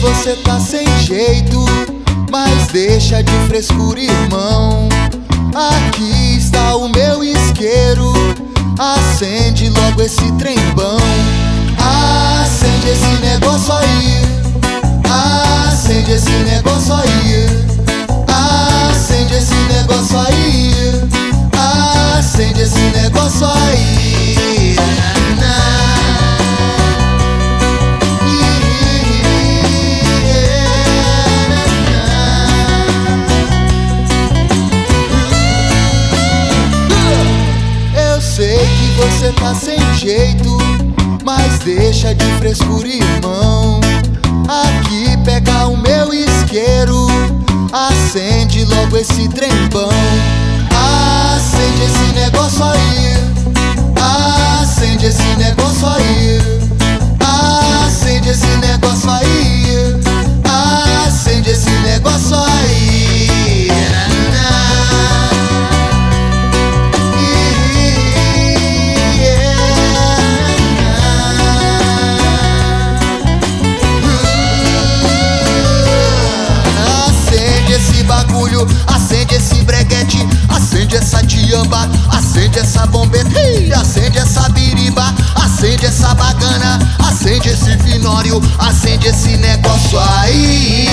você tá sem jeito, mas deixa de frescura, irmão. Aqui está o meu isqueiro, acende logo esse trembão. Acende esse negócio aí, acende esse negócio aí, acende esse negócio aí, acende esse negócio aí. Você tá sem jeito, mas deixa de frescura, irmão. Aqui pega o meu isqueiro, acende logo esse trembão. Acende esse negócio aí.